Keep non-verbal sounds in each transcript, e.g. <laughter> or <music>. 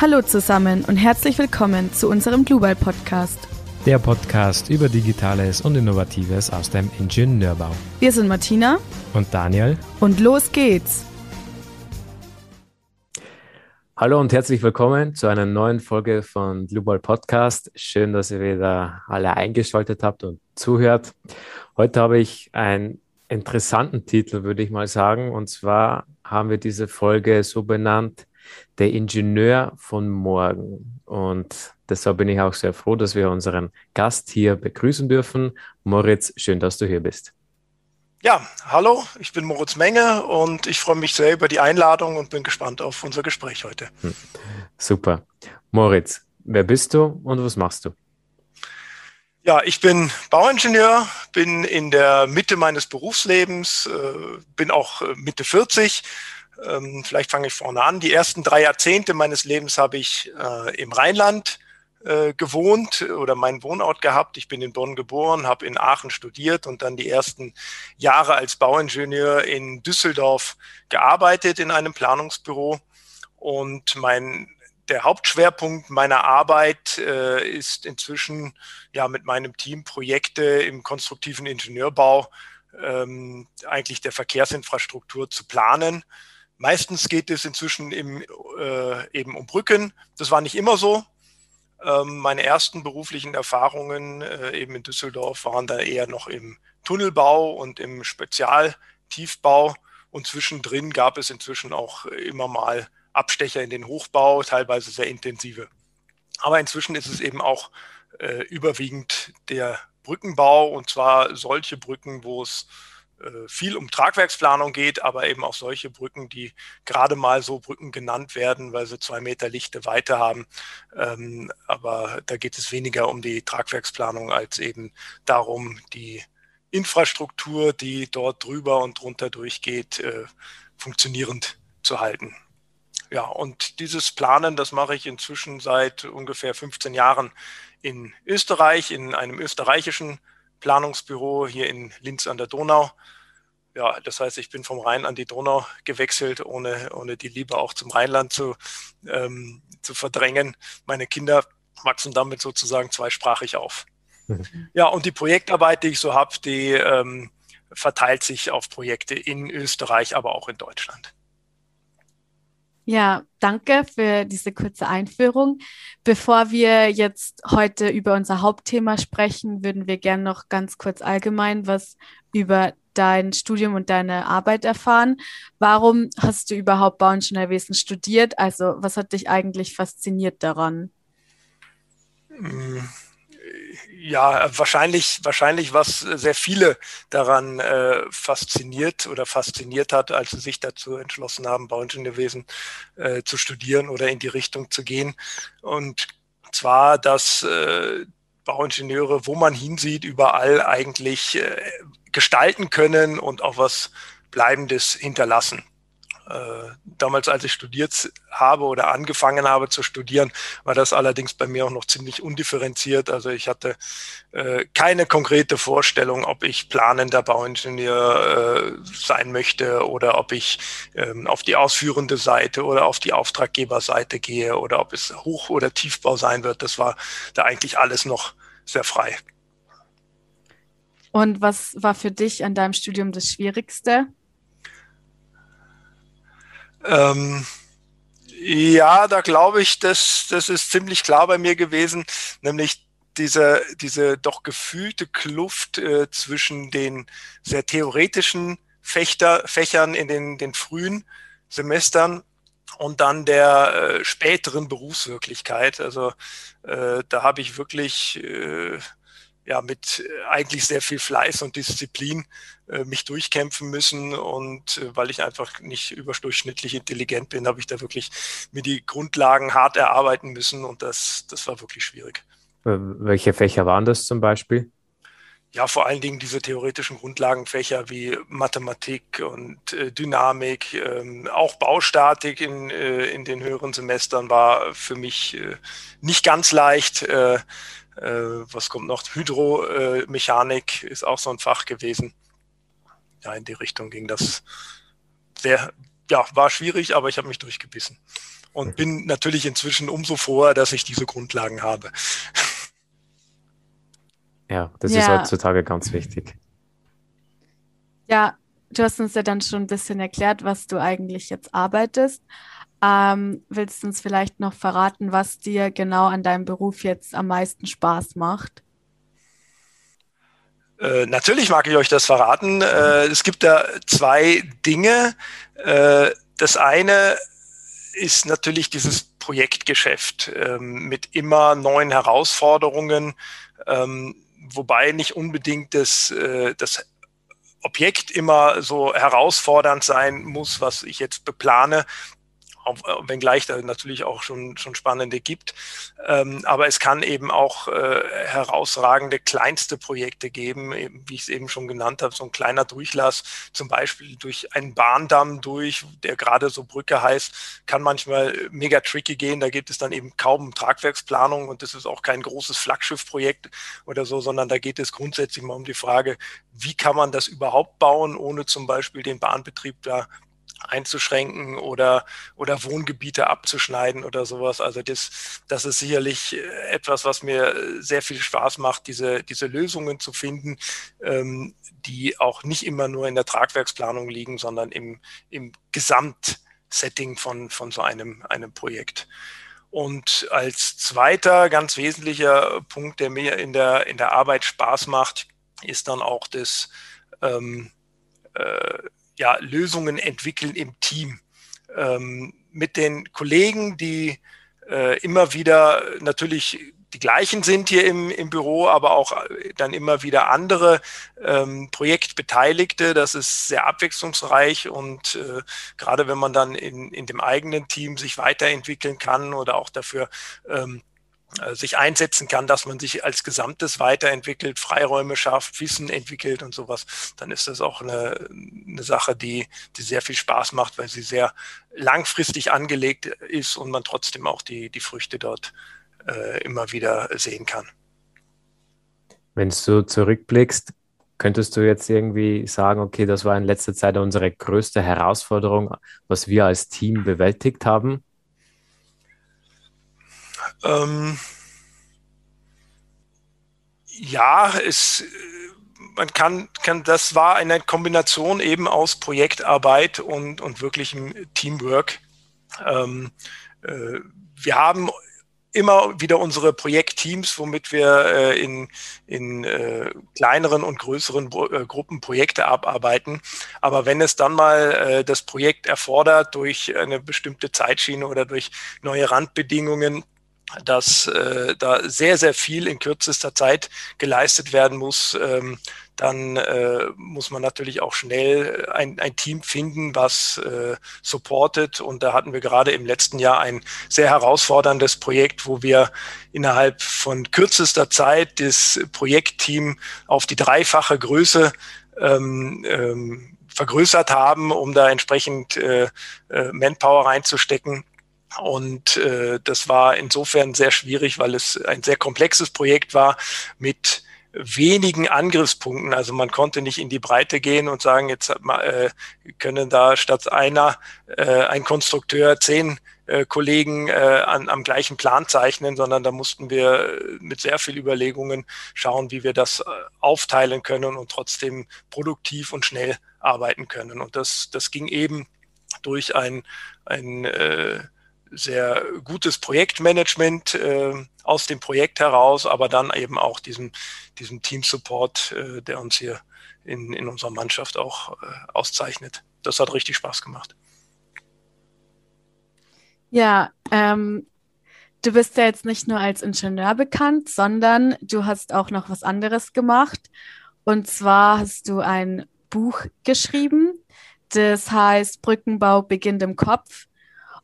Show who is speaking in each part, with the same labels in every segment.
Speaker 1: Hallo zusammen und herzlich willkommen zu unserem Global Podcast.
Speaker 2: Der Podcast über Digitales und Innovatives aus dem Ingenieurbau.
Speaker 1: Wir sind Martina
Speaker 2: und Daniel
Speaker 1: und los geht's.
Speaker 2: Hallo und herzlich willkommen zu einer neuen Folge von Global Podcast. Schön, dass ihr wieder alle eingeschaltet habt und zuhört. Heute habe ich einen interessanten Titel, würde ich mal sagen. Und zwar haben wir diese Folge so benannt, der Ingenieur von morgen. Und deshalb bin ich auch sehr froh, dass wir unseren Gast hier begrüßen dürfen. Moritz, schön, dass du hier bist.
Speaker 3: Ja, hallo, ich bin Moritz Menge und ich freue mich sehr über die Einladung und bin gespannt auf unser Gespräch heute. Hm,
Speaker 2: super. Moritz, wer bist du und was machst du?
Speaker 3: Ja, ich bin Bauingenieur, bin in der Mitte meines Berufslebens, äh, bin auch äh, Mitte 40 ähm, vielleicht fange ich vorne an. Die ersten drei Jahrzehnte meines Lebens habe ich äh, im Rheinland äh, gewohnt oder meinen Wohnort gehabt. Ich bin in Bonn geboren, habe in Aachen studiert und dann die ersten Jahre als Bauingenieur in Düsseldorf gearbeitet in einem Planungsbüro. Und mein der Hauptschwerpunkt meiner Arbeit äh, ist inzwischen ja mit meinem Team Projekte im konstruktiven Ingenieurbau ähm, eigentlich der Verkehrsinfrastruktur zu planen. Meistens geht es inzwischen im, äh, eben um Brücken. Das war nicht immer so. Ähm, meine ersten beruflichen Erfahrungen äh, eben in Düsseldorf waren da eher noch im Tunnelbau und im Spezialtiefbau. Und zwischendrin gab es inzwischen auch immer mal Abstecher in den Hochbau, teilweise sehr intensive. Aber inzwischen ist es eben auch äh, überwiegend der Brückenbau und zwar solche Brücken, wo es viel um Tragwerksplanung geht, aber eben auch solche Brücken, die gerade mal so Brücken genannt werden, weil sie zwei Meter lichte Weite haben. Ähm, aber da geht es weniger um die Tragwerksplanung als eben darum, die Infrastruktur, die dort drüber und drunter durchgeht, äh, funktionierend zu halten. Ja, und dieses Planen, das mache ich inzwischen seit ungefähr 15 Jahren in Österreich, in einem österreichischen Planungsbüro hier in Linz an der Donau. Ja, das heißt, ich bin vom Rhein an die Donau gewechselt, ohne, ohne die Liebe auch zum Rheinland zu, ähm, zu verdrängen. Meine Kinder wachsen damit sozusagen zweisprachig auf. Mhm. Ja, und die Projektarbeit, die ich so habe, die ähm, verteilt sich auf Projekte in Österreich, aber auch in Deutschland.
Speaker 1: Ja, danke für diese kurze Einführung. Bevor wir jetzt heute über unser Hauptthema sprechen, würden wir gerne noch ganz kurz allgemein was über dein Studium und deine Arbeit erfahren. Warum hast du überhaupt Bauingenieurwesen studiert? Also, was hat dich eigentlich fasziniert daran?
Speaker 3: Hm ja, wahrscheinlich, wahrscheinlich, was sehr viele daran äh, fasziniert oder fasziniert hat, als sie sich dazu entschlossen haben, Bauingenieurwesen äh, zu studieren oder in die Richtung zu gehen. Und zwar, dass äh, Bauingenieure, wo man hinsieht, überall eigentlich äh, gestalten können und auch was Bleibendes hinterlassen. Äh, damals, als ich studiert habe oder angefangen habe zu studieren, war das allerdings bei mir auch noch ziemlich undifferenziert. Also ich hatte äh, keine konkrete Vorstellung, ob ich planender Bauingenieur äh, sein möchte oder ob ich ähm, auf die ausführende Seite oder auf die Auftraggeberseite gehe oder ob es Hoch- oder Tiefbau sein wird. Das war da eigentlich alles noch sehr frei.
Speaker 1: Und was war für dich an deinem Studium das Schwierigste?
Speaker 3: Ähm, ja, da glaube ich, das, das ist ziemlich klar bei mir gewesen, nämlich diese, diese doch gefühlte Kluft äh, zwischen den sehr theoretischen Fechter, Fächern in den, den frühen Semestern und dann der äh, späteren Berufswirklichkeit. Also äh, da habe ich wirklich äh, ja mit äh, eigentlich sehr viel Fleiß und Disziplin äh, mich durchkämpfen müssen und äh, weil ich einfach nicht überdurchschnittlich intelligent bin, habe ich da wirklich mir die Grundlagen hart erarbeiten müssen und das, das war wirklich schwierig.
Speaker 2: Welche Fächer waren das zum Beispiel?
Speaker 3: Ja, vor allen Dingen diese theoretischen Grundlagenfächer wie Mathematik und äh, Dynamik, ähm, auch Baustatik in, äh, in den höheren Semestern war für mich äh, nicht ganz leicht. Äh, was kommt noch? Hydromechanik ist auch so ein Fach gewesen. Ja, in die Richtung ging das. Sehr, ja, war schwierig, aber ich habe mich durchgebissen. und bin natürlich inzwischen umso froher, dass ich diese Grundlagen habe.
Speaker 2: Ja, das ja. ist heutzutage ganz wichtig.
Speaker 1: Ja, du hast uns ja dann schon ein bisschen erklärt, was du eigentlich jetzt arbeitest. Ähm, willst du uns vielleicht noch verraten, was dir genau an deinem Beruf jetzt am meisten Spaß macht?
Speaker 3: Äh, natürlich mag ich euch das verraten. Äh, es gibt da zwei Dinge. Äh, das eine ist natürlich dieses Projektgeschäft ähm, mit immer neuen Herausforderungen, ähm, wobei nicht unbedingt das, äh, das Objekt immer so herausfordernd sein muss, was ich jetzt beplane, wenngleich da natürlich auch schon, schon spannende gibt. Ähm, aber es kann eben auch äh, herausragende kleinste Projekte geben, eben, wie ich es eben schon genannt habe, so ein kleiner Durchlass, zum Beispiel durch einen Bahndamm durch, der gerade so Brücke heißt, kann manchmal mega tricky gehen. Da geht es dann eben kaum um Tragwerksplanung und das ist auch kein großes Flaggschiffprojekt oder so, sondern da geht es grundsätzlich mal um die Frage, wie kann man das überhaupt bauen, ohne zum Beispiel den Bahnbetrieb da einzuschränken oder, oder Wohngebiete abzuschneiden oder sowas. Also das, das ist sicherlich äh, etwas, was mir sehr viel Spaß macht, diese, diese Lösungen zu finden, ähm, die auch nicht immer nur in der Tragwerksplanung liegen, sondern im, im Gesamtsetting von, von so einem, einem Projekt. Und als zweiter ganz wesentlicher Punkt, der mir in der, in der Arbeit Spaß macht, ist dann auch das ähm, äh, ja, Lösungen entwickeln im Team. Ähm, mit den Kollegen, die äh, immer wieder natürlich die gleichen sind hier im, im Büro, aber auch äh, dann immer wieder andere ähm, Projektbeteiligte. Das ist sehr abwechslungsreich und äh, gerade wenn man dann in, in dem eigenen Team sich weiterentwickeln kann oder auch dafür ähm, äh, sich einsetzen kann, dass man sich als Gesamtes weiterentwickelt, Freiräume schafft, Wissen entwickelt und sowas, dann ist das auch eine, eine Sache, die, die sehr viel Spaß macht, weil sie sehr langfristig angelegt ist und man trotzdem auch die, die Früchte dort äh, immer wieder sehen kann.
Speaker 2: Wenn du zurückblickst, könntest du jetzt irgendwie sagen, okay, das war in letzter Zeit unsere größte Herausforderung, was wir als Team bewältigt haben?
Speaker 3: Ähm, ja, es, man kann, kann, das war eine Kombination eben aus Projektarbeit und, und wirklichem Teamwork. Ähm, äh, wir haben immer wieder unsere Projektteams, womit wir äh, in, in äh, kleineren und größeren äh, Gruppen Projekte abarbeiten. Aber wenn es dann mal äh, das Projekt erfordert durch eine bestimmte Zeitschiene oder durch neue Randbedingungen, dass äh, da sehr, sehr viel in kürzester Zeit geleistet werden muss, ähm, dann äh, muss man natürlich auch schnell ein, ein Team finden, was äh, supportet. Und da hatten wir gerade im letzten Jahr ein sehr herausforderndes Projekt, wo wir innerhalb von kürzester Zeit das Projektteam auf die dreifache Größe ähm, ähm, vergrößert haben, um da entsprechend äh, äh Manpower reinzustecken. Und äh, das war insofern sehr schwierig, weil es ein sehr komplexes Projekt war mit wenigen Angriffspunkten. Also man konnte nicht in die Breite gehen und sagen, jetzt äh, können da statt einer äh, ein Konstrukteur zehn äh, Kollegen äh, an, am gleichen Plan zeichnen, sondern da mussten wir mit sehr viel Überlegungen schauen, wie wir das äh, aufteilen können und trotzdem produktiv und schnell arbeiten können. Und das, das ging eben durch ein, ein äh, sehr gutes Projektmanagement äh, aus dem Projekt heraus, aber dann eben auch diesem, diesem Team-Support, äh, der uns hier in, in unserer Mannschaft auch äh, auszeichnet. Das hat richtig Spaß gemacht.
Speaker 1: Ja, ähm, du bist ja jetzt nicht nur als Ingenieur bekannt, sondern du hast auch noch was anderes gemacht. Und zwar hast du ein Buch geschrieben, das heißt Brückenbau beginnt im Kopf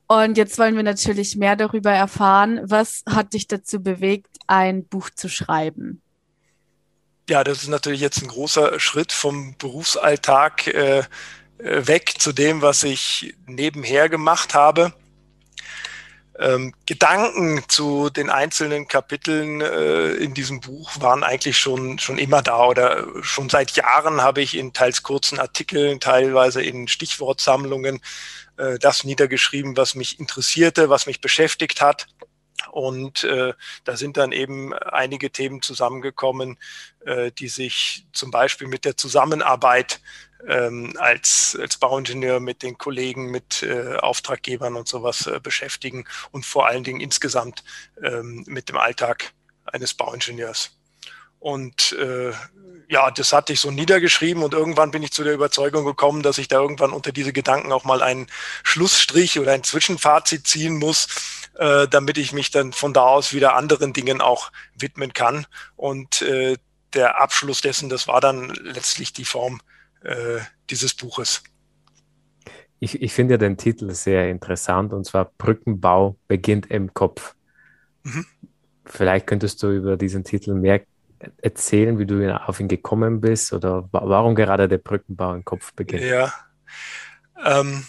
Speaker 1: und jetzt wollen wir natürlich mehr darüber erfahren. Was hat dich dazu bewegt, ein Buch zu schreiben?
Speaker 3: Ja, das ist natürlich jetzt ein großer Schritt vom Berufsalltag äh, äh weg zu dem, was ich nebenher gemacht habe. ähm, Gedanken zu den einzelnen Kapiteln äh, in diesem Buch waren eigentlich schon, schon immer da oder schon seit Jahren habe ich in teils kurzen Artikeln, teilweise in Stichwortsammlungen äh, das niedergeschrieben, was mich interessierte, was mich beschäftigt hat. Und äh, da sind dann eben einige Themen zusammengekommen, äh, die sich zum Beispiel mit der Zusammenarbeit ähm, als, als Bauingenieur mit den Kollegen, mit äh, Auftraggebern und sowas äh, beschäftigen und vor allen Dingen insgesamt ähm, mit dem Alltag eines Bauingenieurs. Und äh, ja, das hatte ich so niedergeschrieben und irgendwann bin ich zu der Überzeugung gekommen, dass ich da irgendwann unter diese Gedanken auch mal einen Schlussstrich oder ein Zwischenfazit ziehen muss, äh, damit ich mich dann von da aus wieder anderen Dingen auch widmen kann. Und äh, der Abschluss dessen, das war dann letztlich die Form äh, dieses Buches.
Speaker 2: Ich, ich finde ja den Titel sehr interessant und zwar Brückenbau beginnt im Kopf. Mhm. Vielleicht könntest du über diesen Titel mehr erzählen, wie du auf ihn gekommen bist oder warum gerade der Brückenbau im Kopf beginnt?
Speaker 3: Ja. Ähm,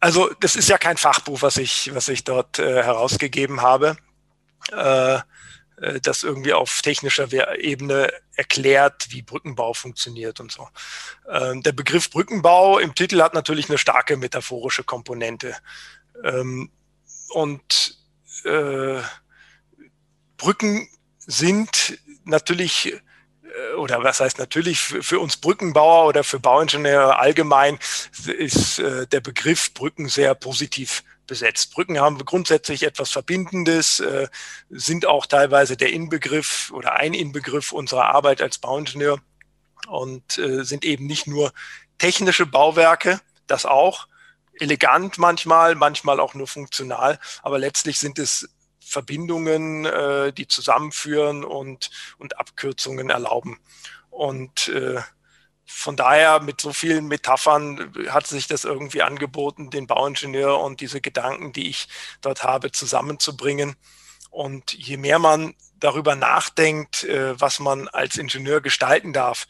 Speaker 3: also das ist ja kein Fachbuch, was ich, was ich dort äh, herausgegeben habe, äh, äh das irgendwie auf technischer Ebene erklärt, wie Brückenbau funktioniert und so. Ähm, der Begriff Brückenbau im Titel hat natürlich eine starke metaphorische Komponente. Ähm, und äh, Brücken sind natürlich äh, oder was heißt natürlich für, uns Brückenbauer oder für Bauingenieure allgemein ist äh, der Begriff Brücken sehr positiv besetzt. Brücken haben grundsätzlich etwas Verbindendes, äh, sind auch teilweise der Inbegriff oder ein Inbegriff unserer Arbeit als Bauingenieur und sind eben nicht nur technische Bauwerke, das auch, elegant manchmal, manchmal auch nur funktional, aber letztlich sind es Verbindungen, äh, die zusammenführen und, und Abkürzungen erlauben. Und äh, von daher mit so vielen Metaphern hat sich das irgendwie angeboten, den Bauingenieur und diese Gedanken, die ich dort habe, zusammenzubringen. Und je mehr man darüber nachdenkt, äh, was man als Ingenieur gestalten darf,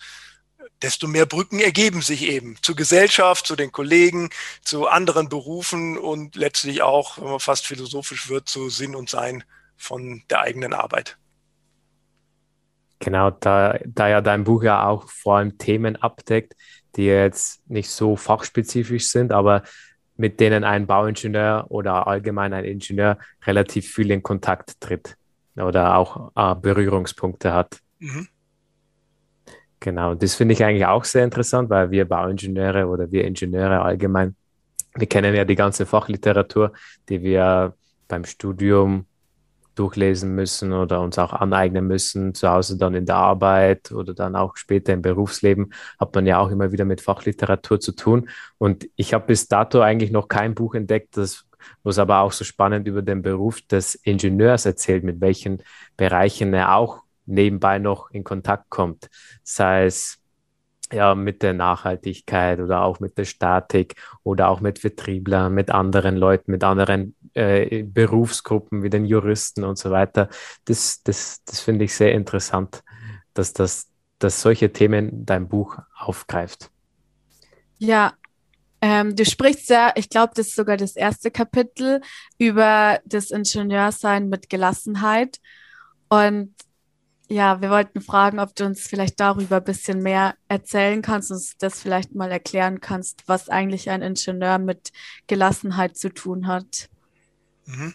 Speaker 3: desto mehr Brücken ergeben sich eben zur Gesellschaft, zu den Kollegen, zu anderen Berufen und letztlich auch, wenn man fast philosophisch wird, zu Sinn und Sein von der eigenen Arbeit.
Speaker 2: Genau, da, da ja dein Buch ja auch vor allem Themen abdeckt, die jetzt nicht so fachspezifisch sind, aber mit denen ein Bauingenieur oder allgemein ein Ingenieur relativ viel in Kontakt tritt oder auch äh, Berührungspunkte hat. Mhm. Genau, das finde ich eigentlich auch sehr interessant, weil wir Bauingenieure oder wir Ingenieure allgemein, wir kennen ja die ganze Fachliteratur, die wir beim Studium durchlesen müssen oder uns auch aneignen müssen, zu Hause dann in der Arbeit oder dann auch später im Berufsleben, hat man ja auch immer wieder mit Fachliteratur zu tun. Und ich habe bis dato eigentlich noch kein Buch entdeckt, das was aber auch so spannend über den Beruf des Ingenieurs erzählt, mit welchen Bereichen er auch nebenbei noch in Kontakt kommt, sei es ja mit der Nachhaltigkeit oder auch mit der Statik oder auch mit Vertrieblern, mit anderen Leuten, mit anderen äh, Berufsgruppen wie den Juristen und so weiter. Das, das, das finde ich sehr interessant, dass, das, dass solche Themen dein Buch aufgreift.
Speaker 1: Ja, ähm, du sprichst ja, ich glaube, das ist sogar das erste Kapitel über das Ingenieursein mit Gelassenheit. Und ja, wir wollten fragen, ob du uns vielleicht darüber ein bisschen mehr erzählen kannst, uns das vielleicht mal erklären kannst, was eigentlich ein Ingenieur mit Gelassenheit zu tun hat.
Speaker 3: Mhm.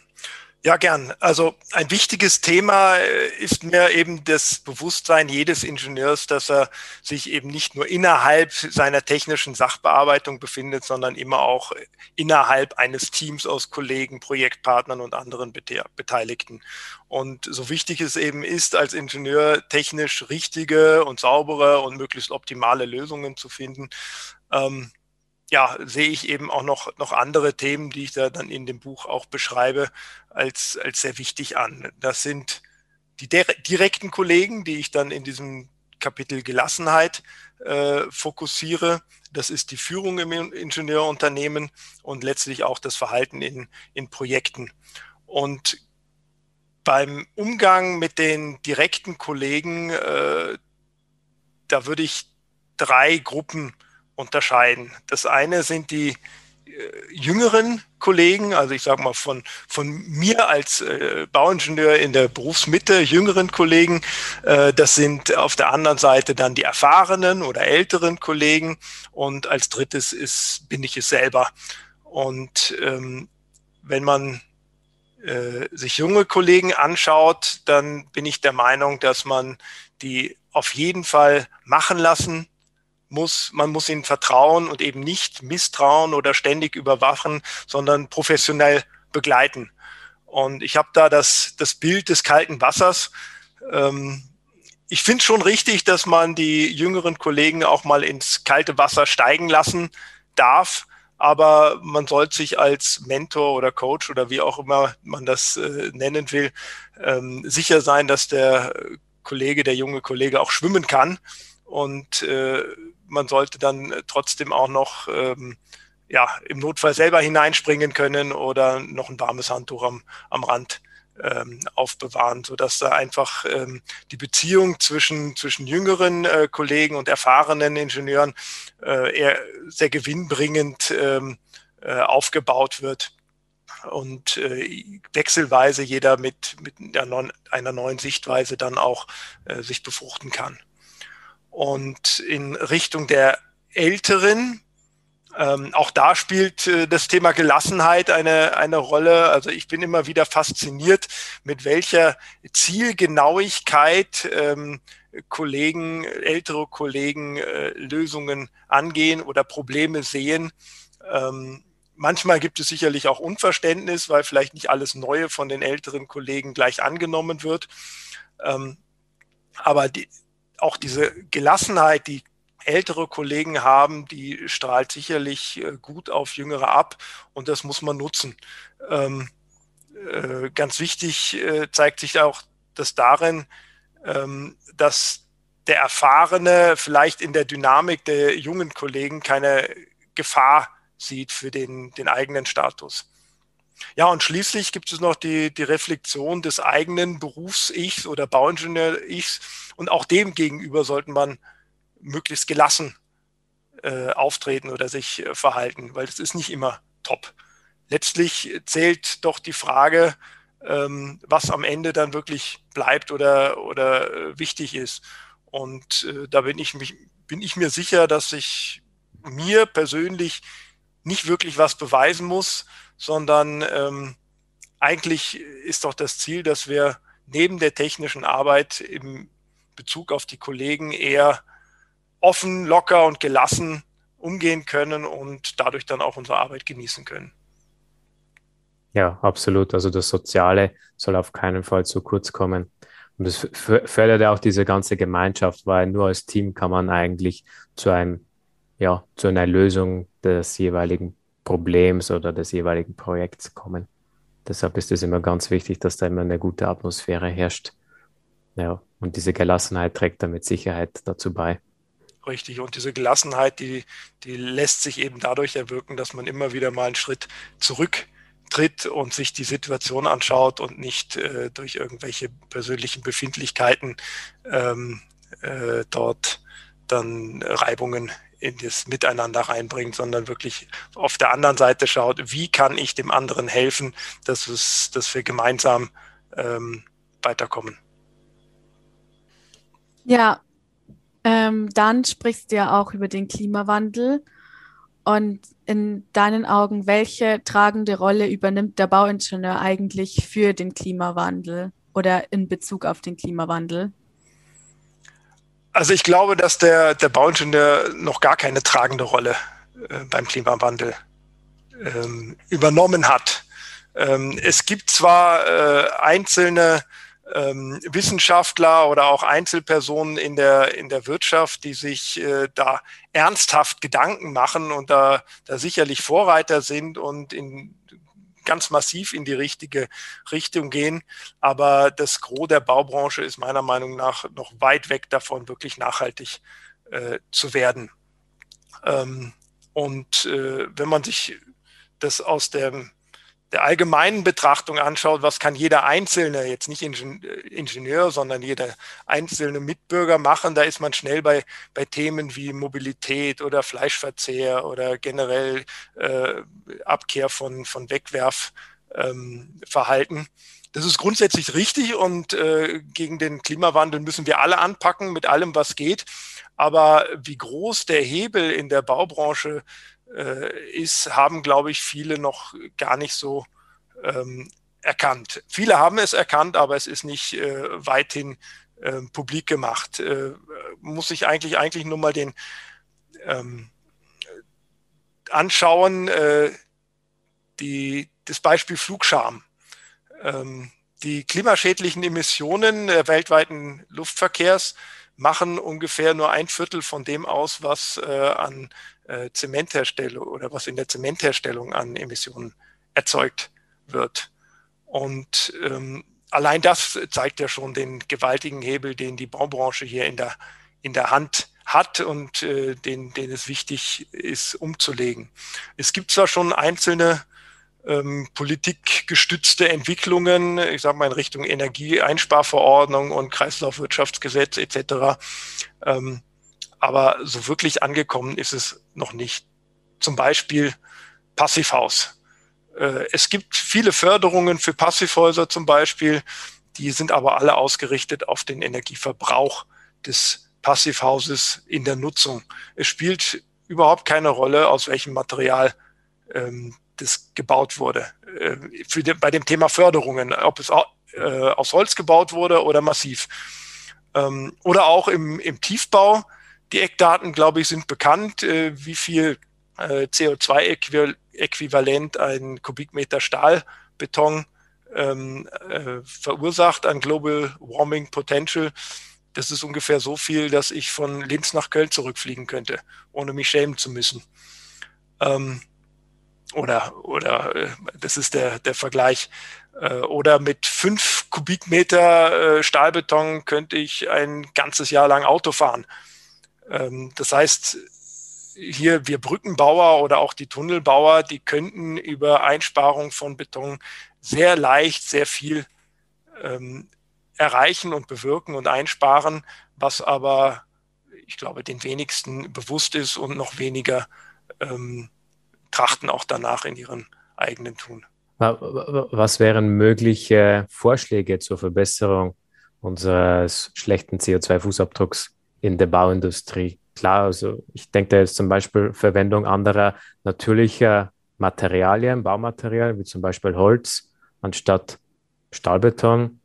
Speaker 3: Ja, gern. Also ein wichtiges Thema äh, ist mir eben das Bewusstsein jedes Ingenieurs, dass er sich eben nicht nur innerhalb seiner technischen Sachbearbeitung befindet, sondern immer auch innerhalb eines Teams aus Kollegen, Projektpartnern und anderen Beteiligten. Und so wichtig es eben ist, als Ingenieur technisch richtige und saubere und möglichst optimale Lösungen zu finden, ähm, ja, sehe ich eben auch noch, noch andere Themen, die ich da dann in dem Buch auch beschreibe, als, als sehr wichtig an. Das sind die direkten Kollegen, die ich dann in diesem Kapitel Gelassenheit äh, fokussiere. Das ist die Führung im Ingenieurunternehmen und letztlich auch das Verhalten in, in Projekten. Und beim Umgang mit den direkten Kollegen, äh, da würde ich drei Gruppen unterscheiden. Das eine sind die jüngeren Kollegen, also ich sage mal von, von mir als äh, Bauingenieur in der Berufsmitte, jüngeren Kollegen. Äh, das sind auf der anderen Seite dann die erfahrenen oder älteren Kollegen. Und als drittes ist, bin ich es selber. Und ähm, wenn man äh, sich junge Kollegen anschaut, dann bin ich der Meinung, dass man die auf jeden Fall machen lassen muss, man muss ihnen vertrauen und eben nicht misstrauen oder ständig überwachen, sondern professionell begleiten. Und ich habe da das, das Bild des kalten Wassers. Ähm, ich finde schon richtig, dass man die jüngeren Kollegen auch mal ins kalte Wasser steigen lassen darf. Aber man sollte sich als Mentor oder Coach oder wie auch immer man das äh, nennen will, ähm, sicher sein, dass der Kollege, der junge Kollege auch schwimmen kann. Und äh, man sollte dann trotzdem auch noch ähm, ja, im Notfall selber hineinspringen können oder noch ein warmes Handtuch am, am Rand ähm, aufbewahren, sodass da einfach ähm, die Beziehung zwischen, zwischen jüngeren äh, Kollegen und erfahrenen Ingenieuren äh, eher sehr gewinnbringend ähm, äh, aufgebaut wird und äh, wechselweise jeder mit, mit einer, einer neuen Sichtweise dann auch äh, sich befruchten kann. Und in Richtung der Älteren, ähm, auch da spielt äh, das Thema Gelassenheit eine, eine Rolle. Also ich bin immer wieder fasziniert, mit welcher Zielgenauigkeit ähm, Kollegen, ältere Kollegen äh, Lösungen angehen oder Probleme sehen. Ähm, manchmal gibt es sicherlich auch Unverständnis, weil vielleicht nicht alles Neue von den älteren Kollegen gleich angenommen wird. Ähm, aber die, auch diese Gelassenheit, die ältere Kollegen haben, die strahlt sicherlich äh, gut auf Jüngere ab und das muss man nutzen. Ähm, äh, ganz wichtig äh, zeigt sich auch das darin, ähm, dass der Erfahrene vielleicht in der Dynamik der jungen Kollegen keine Gefahr sieht für den, den eigenen Status. Ja, und schließlich gibt es noch die, die Reflexion des eigenen Berufs-Ichs oder Bauingenieur-Ichs. Und auch dem gegenüber sollte man möglichst gelassen äh, auftreten oder sich äh, verhalten, weil es ist nicht immer top. Letztlich zählt doch die Frage, ähm, was am Ende dann wirklich bleibt oder, oder äh, wichtig ist. Und äh, da bin ich, mich, bin ich mir sicher, dass ich mir persönlich nicht wirklich was beweisen muss, sondern ähm, eigentlich ist doch das Ziel, dass wir neben der technischen Arbeit im Bezug auf die Kollegen eher offen, locker und gelassen umgehen können und dadurch dann auch unsere Arbeit genießen können.
Speaker 2: Ja, absolut. Also das Soziale soll auf keinen Fall zu kurz kommen. Und das fördert ja auch diese ganze Gemeinschaft, weil nur als Team kann man eigentlich zu einem, ja, zu einer Lösung des jeweiligen Problems oder des jeweiligen Projekts kommen. Deshalb ist es immer ganz wichtig, dass da immer eine gute Atmosphäre herrscht. Ja, und diese Gelassenheit trägt da mit Sicherheit dazu bei.
Speaker 3: Richtig, und diese Gelassenheit, die, die lässt sich eben dadurch erwirken, dass man immer wieder mal einen Schritt zurücktritt und sich die Situation anschaut und nicht äh, durch irgendwelche persönlichen Befindlichkeiten ähm, äh, dort dann Reibungen in das Miteinander reinbringt, sondern wirklich auf der anderen Seite schaut, wie kann ich dem anderen helfen, dass, es, dass wir gemeinsam ähm, weiterkommen.
Speaker 1: Ja, ähm, dann sprichst du ja auch über den Klimawandel. Und in deinen Augen, welche tragende Rolle übernimmt der Bauingenieur eigentlich für den Klimawandel oder in Bezug auf den Klimawandel?
Speaker 3: Also ich glaube, dass der, der Bauingenieur noch gar keine tragende Rolle äh, beim Klimawandel ähm, übernommen hat. Ähm, es gibt zwar äh, einzelne ähm, Wissenschaftler oder auch Einzelpersonen in der, in der Wirtschaft, die sich äh, da ernsthaft Gedanken machen und da, da sicherlich Vorreiter sind und in ganz massiv in die richtige Richtung gehen. Aber das Gros der Baubranche ist meiner Meinung nach noch weit weg davon, wirklich nachhaltig äh, zu werden. Ähm, und äh, wenn man sich das aus dem, der allgemeinen Betrachtung anschaut, was kann jeder Einzelne, jetzt nicht Ingenieur, sondern jeder einzelne Mitbürger machen, da ist man schnell bei, bei Themen wie Mobilität oder Fleischverzehr oder generell äh, Abkehr von, von Wegwerfverhalten. Ähm, das ist grundsätzlich richtig und äh, gegen den Klimawandel müssen wir alle anpacken mit allem, was geht. Aber wie groß der Hebel in der Baubranche äh, ist, haben, glaube ich, viele noch gar nicht so ähm, erkannt. Viele haben es erkannt, aber es ist nicht äh, weithin äh, publik gemacht. Äh, muss ich eigentlich eigentlich nur mal den ähm, anschauen, äh, die, das Beispiel Flugscham. Ähm, die klimaschädlichen Emissionen weltweiten Luftverkehrs machen ungefähr nur ein Viertel von dem aus, was äh, an äh, Zementherstellung oder was in der Zementherstellung an Emissionen erzeugt wird. Und ähm, allein das zeigt ja schon den gewaltigen Hebel, den die Baubranche hier in der, in der Hand hat und äh, den, den es wichtig ist, umzulegen. Es gibt zwar schon einzelne ähm, politikgestützte Entwicklungen, ich sage mal in Richtung Energieeinsparverordnung und Kreislaufwirtschaftsgesetz etc. Ähm, aber so wirklich angekommen ist es noch nicht. Zum Beispiel Passivhaus. Äh, es gibt viele Förderungen für Passivhäuser zum Beispiel, die sind aber alle ausgerichtet auf den Energieverbrauch des Passivhauses in der Nutzung. Es spielt überhaupt keine Rolle, aus welchem Material ähm, das gebaut wurde. Äh, de, bei dem Thema Förderungen, ob es äh, aus Holz gebaut wurde oder massiv. Ähm, oder auch im, im Tiefbau. Die Eckdaten, glaube ich, sind bekannt, äh, wie viel äh, CO2-Äquivalent ein Kubikmeter Stahlbeton ähm, äh, verursacht an Global Warming Potential. Das ist ungefähr so viel, dass ich von Linz nach Köln zurückfliegen könnte, ohne mich schämen zu müssen. Ähm, oder, oder das ist der, der Vergleich. Äh, oder mit fünf Kubikmeter Stahlbeton könnte ich ein ganzes Jahr lang Auto fahren. Ähm, das heißt, hier wir Brückenbauer oder auch die Tunnelbauer, die könnten über Einsparung von Beton sehr leicht sehr viel ähm, erreichen und bewirken und einsparen, was aber, ich glaube, den wenigsten bewusst ist und noch weniger ähm, trachten auch danach in ihren eigenen Tun.
Speaker 2: Was wären mögliche Vorschläge zur Verbesserung unseres schlechten CO2-Fußabdrucks in der Bauindustrie? Klar, also ich denke da jetzt zum Beispiel Verwendung anderer natürlicher Materialien, Baumaterialien, wie zum Beispiel Holz, anstatt Stahlbeton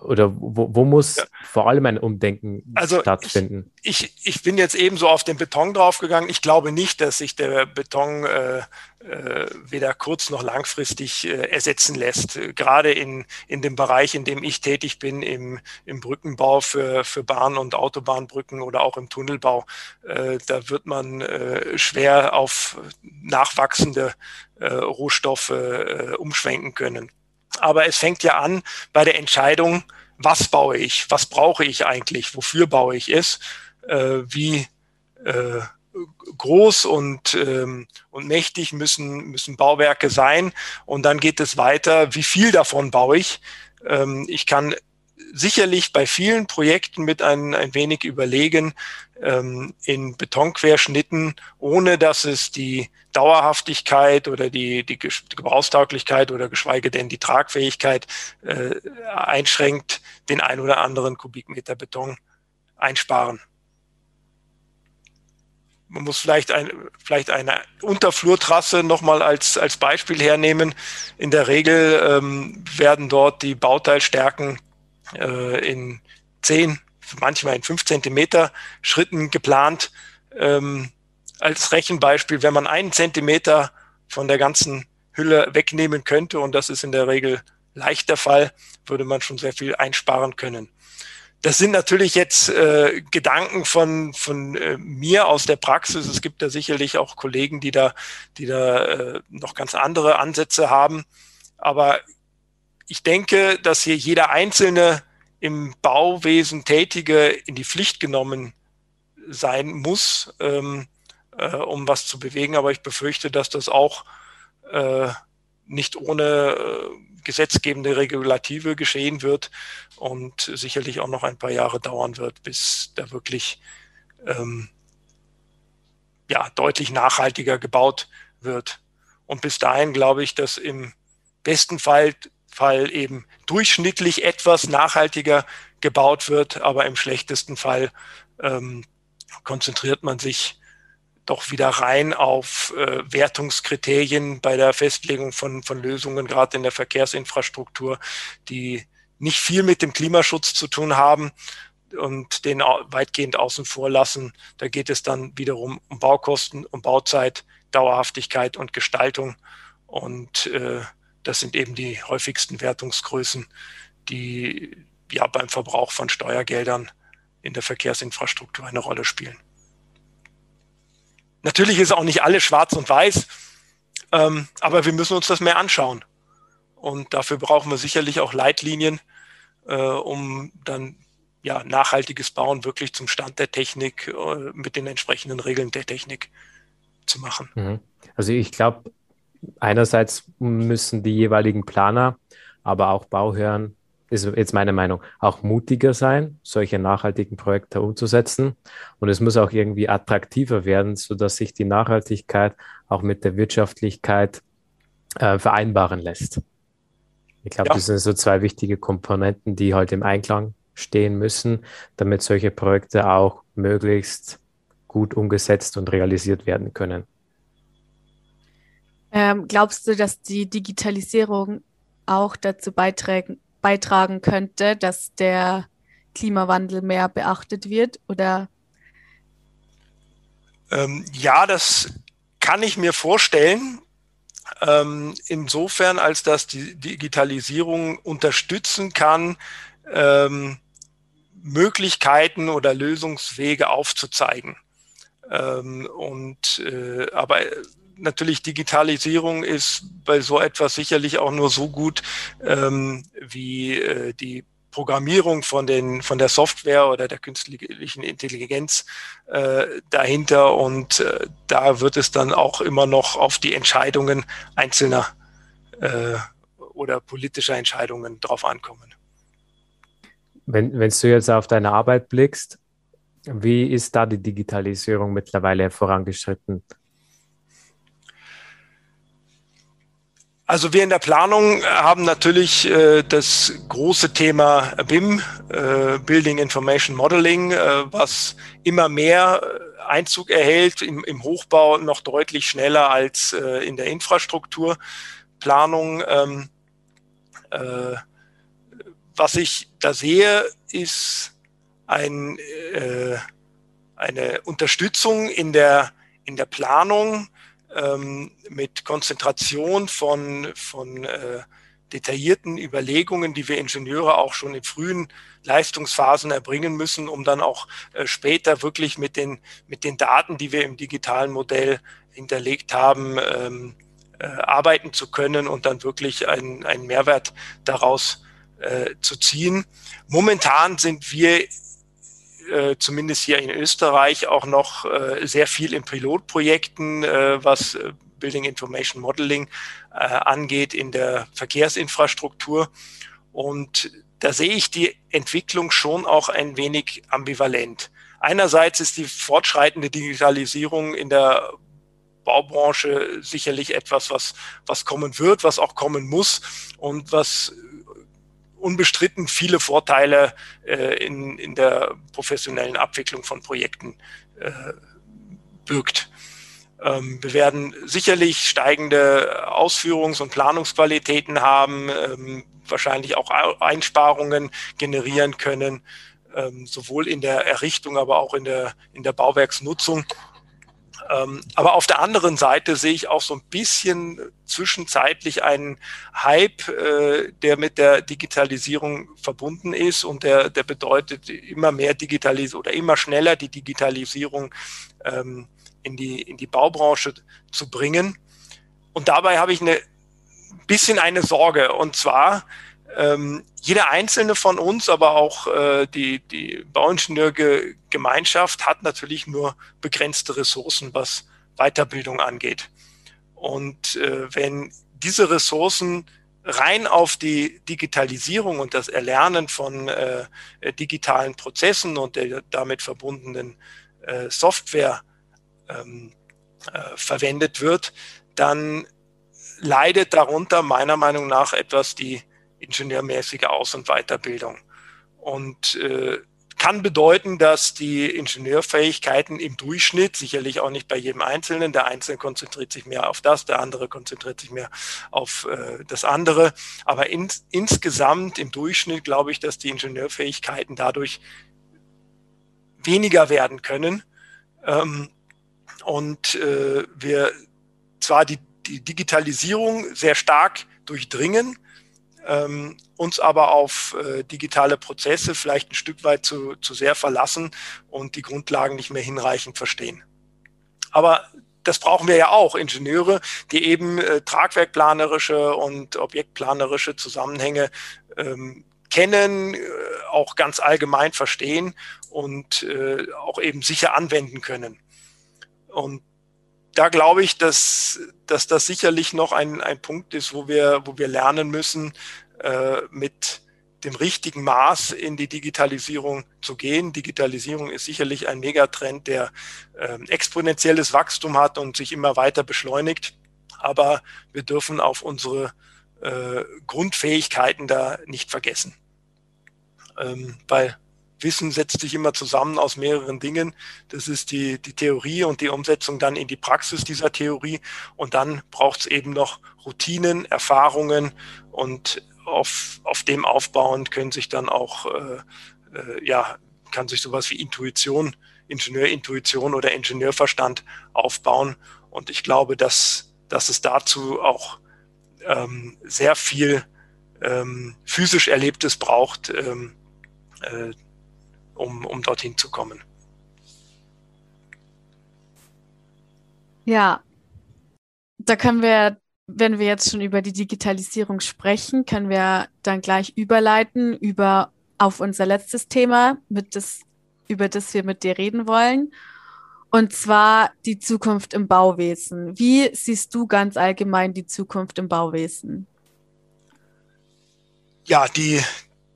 Speaker 2: oder wo, wo muss ja. vor allem ein Umdenken also stattfinden?
Speaker 3: Ich, ich, ich, bin jetzt eben so auf den Beton draufgegangen. Ich glaube nicht, dass sich der Beton äh, äh, weder kurz- noch langfristig äh, ersetzen lässt. Gerade in, in dem Bereich, in dem ich tätig bin, im, im Brückenbau für, für Bahn- und Autobahnbrücken oder auch im Tunnelbau, äh, da wird man äh, schwer auf nachwachsende Rohstoffe umschwenken können. Aber es fängt ja an bei der Entscheidung, was baue ich, was brauche ich eigentlich, wofür baue ich es, äh, wie äh, groß und, ähm, und mächtig müssen, müssen Bauwerke sein. Und dann geht es weiter, wie viel davon baue ich. Ähm, ich kann sicherlich bei vielen Projekten mit ein, ein wenig überlegen, ähm, in Betonquerschnitten, ohne dass es die Dauerhaftigkeit oder die, die Gebrauchstauglichkeit oder geschweige denn die Tragfähigkeit äh, einschränkt, den ein oder anderen Kubikmeter Beton einsparen. Man muss vielleicht, ein, vielleicht eine Unterflurtrasse nochmal als, als Beispiel hernehmen. In der Regel ähm, werden dort die Bauteilstärken äh, in 10, manchmal in 5 Zentimeter Schritten geplant. Ähm, als Rechenbeispiel, wenn man einen Zentimeter von der ganzen Hülle wegnehmen könnte, und das ist in der Regel leicht der Fall, würde man schon sehr viel einsparen können. Das sind natürlich jetzt äh, Gedanken von, von äh, mir aus der Praxis. Es gibt da sicherlich auch Kollegen, die da, die da äh, noch ganz andere Ansätze haben. Aber ich denke, dass hier jeder einzelne im Bauwesen Tätige in die Pflicht genommen sein muss, ähm, äh, um was zu bewegen. Aber ich befürchte, dass das auch äh, nicht ohne äh, gesetzgebende Regulative geschehen wird und sicherlich auch noch ein paar Jahre dauern wird, bis da wirklich ähm, ja, deutlich nachhaltiger gebaut wird. Und bis dahin glaube ich, dass im besten Fall, Fall eben durchschnittlich etwas nachhaltiger gebaut wird, aber im schlechtesten Fall ähm, konzentriert man sich doch wieder rein auf äh, Wertungskriterien bei der Festlegung von, von Lösungen, gerade in der Verkehrsinfrastruktur, die nicht viel mit dem Klimaschutz zu tun haben und den weitgehend außen vor lassen. Da geht es dann wiederum um Baukosten, um Bauzeit, Dauerhaftigkeit und Gestaltung. Und äh, das sind eben die häufigsten Wertungsgrößen, die ja beim Verbrauch von Steuergeldern in der Verkehrsinfrastruktur eine Rolle spielen. Natürlich ist auch nicht alles schwarz und weiß, ähm, aber wir müssen uns das mehr anschauen. Und dafür brauchen wir sicherlich auch Leitlinien, äh, um dann ja, nachhaltiges Bauen wirklich zum Stand der Technik äh, mit den entsprechenden Regeln der Technik zu machen.
Speaker 2: Mhm. Also ich glaube, einerseits müssen die jeweiligen Planer, aber auch Bauherren ist jetzt meine Meinung, auch mutiger sein, solche nachhaltigen Projekte umzusetzen. Und es muss auch irgendwie attraktiver werden, sodass sich die Nachhaltigkeit auch mit der Wirtschaftlichkeit äh, vereinbaren lässt. Ich glaube, ja. das sind so zwei wichtige Komponenten, die halt im Einklang stehen müssen, damit solche Projekte auch möglichst gut umgesetzt und realisiert werden können.
Speaker 1: Ähm, glaubst du, dass die Digitalisierung auch dazu beitragen, beitragen könnte, dass der Klimawandel mehr beachtet wird? Oder?
Speaker 3: Ähm, ja, das kann ich mir vorstellen. Ähm, insofern, als dass die Digitalisierung unterstützen kann, ähm, Möglichkeiten oder Lösungswege aufzuzeigen. Ähm, und äh, aber natürlich Digitalisierung ist bei so etwas sicherlich auch nur so gut ähm, wie äh, die Programmierung von den von der Software oder der künstlichen Intelligenz äh, dahinter und äh, da wird es dann auch immer noch auf die Entscheidungen einzelner äh, oder politischer Entscheidungen drauf ankommen.
Speaker 2: Wenn, wenn du jetzt auf deine Arbeit blickst, wie ist da die Digitalisierung mittlerweile vorangeschritten?
Speaker 3: Also wir in der Planung haben natürlich äh, das große Thema BIM, äh, Building Information Modeling, äh, was immer mehr äh, Einzug erhält, im, im, Hochbau noch deutlich schneller als äh, in der Infrastrukturplanung. Ähm, äh, was ich da sehe, ist ein, eine Unterstützung in der, in der Planung ähm, mit Konzentration von, von äh, detaillierten Überlegungen, die wir Ingenieure auch schon in frühen Leistungsphasen erbringen müssen, um dann auch äh, später wirklich mit den, mit den Daten, die wir im digitalen Modell hinterlegt haben, ähm, äh, arbeiten zu können und dann wirklich einen, einen Mehrwert daraus äh, zu ziehen. Momentan sind wir äh, zumindest hier in Österreich auch noch äh, sehr viel in Pilotprojekten, äh, was äh, Building Information Modeling äh, angeht in der Verkehrsinfrastruktur. Und da sehe ich die Entwicklung schon auch ein wenig ambivalent. Einerseits ist die fortschreitende Digitalisierung in der Baubranche sicherlich etwas, was, was kommen wird, was auch kommen muss und was unbestritten viele Vorteile äh, in, in der professionellen Abwicklung von Projekten äh, birgt. Ähm, wir werden sicherlich steigende Ausführungs- und Planungsqualitäten haben, ähm, wahrscheinlich auch Einsparungen generieren können, ähm, sowohl in der Errichtung, aber auch in der, in der Bauwerksnutzung. Ähm, aber auf der anderen Seite sehe ich auch so ein bisschen zwischenzeitlich einen Hype, äh, der mit der Digitalisierung verbunden ist und der, der bedeutet immer mehr Digitalisierung oder immer schneller die Digitalisierung ähm, in, die, in die Baubranche zu bringen. Und dabei habe ich eine bisschen eine Sorge und zwar, ähm, jeder einzelne von uns, aber auch äh, die, die Bauingenieurgemeinschaft hat natürlich nur begrenzte Ressourcen, was Weiterbildung angeht. Und äh, wenn diese Ressourcen rein auf die Digitalisierung und das Erlernen von äh, digitalen Prozessen und der damit verbundenen äh, Software ähm, äh, verwendet wird, dann leidet darunter meiner Meinung nach etwas die ingenieurmäßige Aus- und Weiterbildung. Und äh, kann bedeuten, dass die Ingenieurfähigkeiten im Durchschnitt, sicherlich auch nicht bei jedem Einzelnen, der Einzelne konzentriert sich mehr auf das, der andere konzentriert sich mehr auf äh, das andere, aber in, insgesamt im Durchschnitt glaube ich, dass die Ingenieurfähigkeiten dadurch weniger werden können ähm, und äh, wir zwar die, die Digitalisierung sehr stark durchdringen, ähm, uns aber auf äh, digitale Prozesse vielleicht ein Stück weit zu, zu sehr verlassen und die Grundlagen nicht mehr hinreichend verstehen. Aber das brauchen wir ja auch, Ingenieure, die eben äh, tragwerkplanerische und objektplanerische Zusammenhänge ähm, kennen, äh, auch ganz allgemein verstehen und äh, auch eben sicher anwenden können. Und da glaube ich, dass, dass das sicherlich noch ein, ein Punkt ist, wo wir, wo wir lernen müssen, äh, mit dem richtigen Maß in die Digitalisierung zu gehen. Digitalisierung ist sicherlich ein Megatrend, der äh, exponentielles Wachstum hat und sich immer weiter beschleunigt. Aber wir dürfen auf unsere äh, Grundfähigkeiten da nicht vergessen. Ähm, weil Wissen setzt sich immer zusammen aus mehreren Dingen. Das ist die, die Theorie und die Umsetzung dann in die Praxis dieser Theorie. Und dann braucht es eben noch Routinen, Erfahrungen und auf, auf dem aufbauend können sich dann auch, äh, äh, ja, kann sich sowas wie Intuition, Ingenieurintuition oder Ingenieurverstand aufbauen. Und ich glaube, dass, dass es dazu auch ähm, sehr viel ähm, physisch Erlebtes braucht, ähm, äh, um, um dorthin zu kommen.
Speaker 1: Ja, da können wir, wenn wir jetzt schon über die Digitalisierung sprechen, können wir dann gleich überleiten über auf unser letztes Thema, mit das, über das wir mit dir reden wollen. Und zwar die Zukunft im Bauwesen. Wie siehst du ganz allgemein die Zukunft im Bauwesen?
Speaker 3: Ja, die,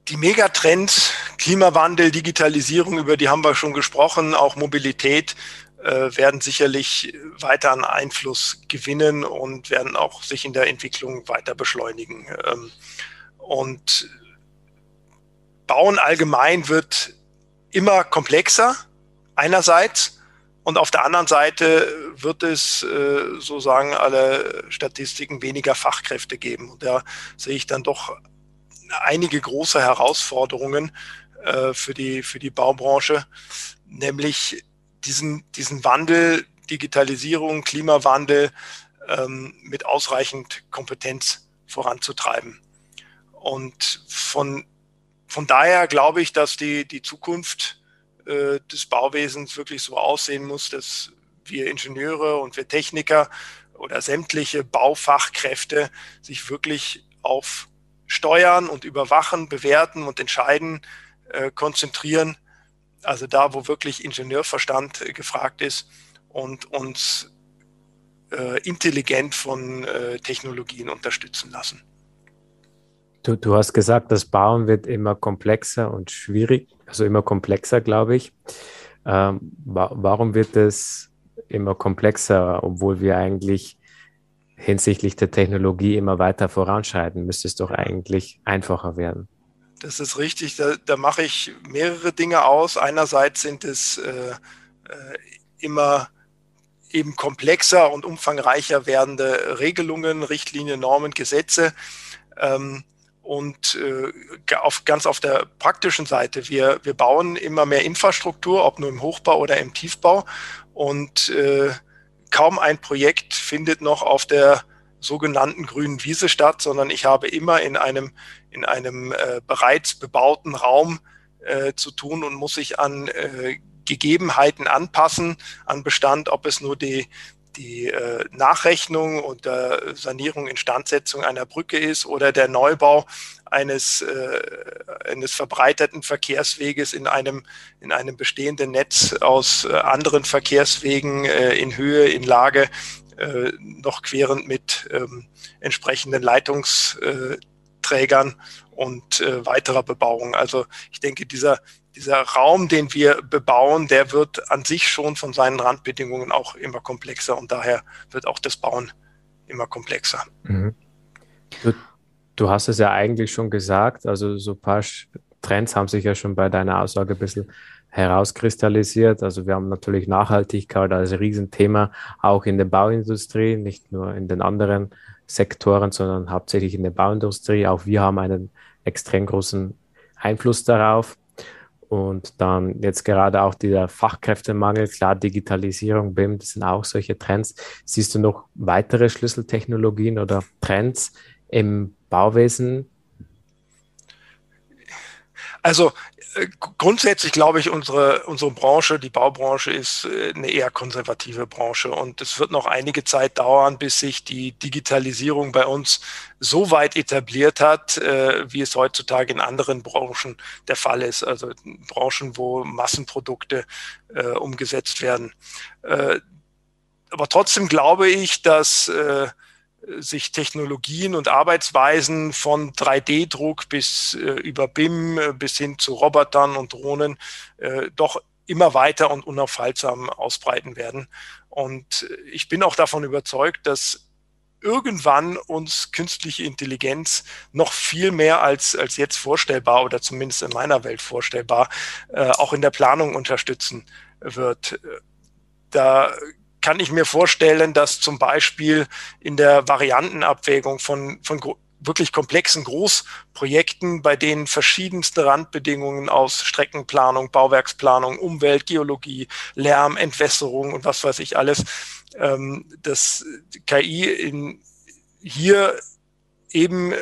Speaker 3: die Megatrends, Klimawandel, Digitalisierung, über die haben wir schon gesprochen, auch Mobilität äh, werden sicherlich weiter an Einfluss gewinnen und werden auch sich in der Entwicklung weiter beschleunigen. Ähm, und Bauen allgemein wird immer komplexer einerseits und auf der anderen Seite wird es, äh, so sagen alle Statistiken, weniger Fachkräfte geben. Und da sehe ich dann doch einige große Herausforderungen äh, für, die, für die Baubranche, nämlich diesen, diesen Wandel, Digitalisierung, Klimawandel ähm, mit ausreichend Kompetenz voranzutreiben. Und von, von daher glaube ich, dass die, die Zukunft äh, des Bauwesens wirklich so aussehen muss, dass wir Ingenieure und wir Techniker oder sämtliche Baufachkräfte sich wirklich auf steuern und überwachen, bewerten und entscheiden, äh, konzentrieren. Also da, wo wirklich Ingenieurverstand äh, gefragt ist und uns äh, intelligent von äh, Technologien unterstützen lassen.
Speaker 2: Du, du hast gesagt, das Bauen wird immer komplexer und schwierig, also immer komplexer, glaube ich. Ähm, wa warum wird es immer komplexer, obwohl wir eigentlich hinsichtlich der Technologie immer weiter voranschreiten, müsste es doch eigentlich einfacher werden.
Speaker 3: Das ist richtig. Da, da mache ich mehrere Dinge aus. Einerseits sind es äh, äh, immer eben komplexer und umfangreicher werdende Regelungen, Richtlinien, Normen, Gesetze. Ähm, und äh, auf, ganz auf der praktischen Seite, wir, wir bauen immer mehr Infrastruktur, ob nur im Hochbau oder im Tiefbau. Und äh, kaum ein Projekt findet noch auf der sogenannten grünen Wiese statt, sondern ich habe immer in einem, in einem äh, bereits bebauten Raum äh, zu tun und muss sich an äh, Gegebenheiten anpassen, an Bestand, ob es nur die, die äh, Nachrechnung und Sanierung, Instandsetzung einer Brücke ist oder der Neubau eines, äh, eines verbreiterten Verkehrsweges in einem, in einem bestehenden Netz aus äh, anderen Verkehrswegen in Höhe, in Lage noch querend mit ähm, entsprechenden Leitungsträgern und äh, weiterer Bebauung. Also ich denke, dieser, dieser Raum, den wir bebauen, der wird an sich schon von seinen Randbedingungen auch immer komplexer und daher wird auch das Bauen immer komplexer. Mhm.
Speaker 2: Du, du, hast es ja eigentlich schon gesagt, also so ein paar Trends haben sich ja schon bei deiner Aussage ein bisschen herauskristallisiert. Also wir haben natürlich Nachhaltigkeit als Riesenthema auch in der Bauindustrie, nicht nur in den anderen Sektoren, sondern hauptsächlich in der Bauindustrie. Auch wir haben einen extrem großen Einfluss darauf. Und dann jetzt gerade auch dieser Fachkräftemangel, klar, Digitalisierung, BIM, das sind auch solche Trends. Siehst du noch weitere Schlüsseltechnologien oder Trends im Bauwesen?
Speaker 3: Also grundsätzlich glaube ich, unsere, unsere Branche, die Baubranche, ist äh, eine eher konservative Branche. Und es wird noch einige Zeit dauern, bis sich die Digitalisierung bei uns so weit etabliert hat, äh, wie es heutzutage in anderen Branchen der Fall ist. Also Branchen, wo Massenprodukte umgesetzt werden. aber trotzdem glaube ich, dass sich Technologien und Arbeitsweisen von 3D-Druck bis äh, über BIM äh, bis hin zu Robotern und Drohnen äh, doch immer weiter und unaufhaltsam ausbreiten werden. Und ich bin auch davon überzeugt, dass irgendwann uns künstliche Intelligenz noch viel mehr als, als jetzt vorstellbar oder zumindest in meiner Welt vorstellbar, äh, auch in der Planung unterstützen wird. Da kann ich mir vorstellen, dass zum Beispiel in der Variantenabwägung von, von wirklich komplexen Großprojekten, bei denen verschiedenste Randbedingungen aus Streckenplanung, Bauwerksplanung, Umwelt, Geologie, Lärm, Entwässerung und was weiß ich alles, ähm, dass KI in, hier eben äh,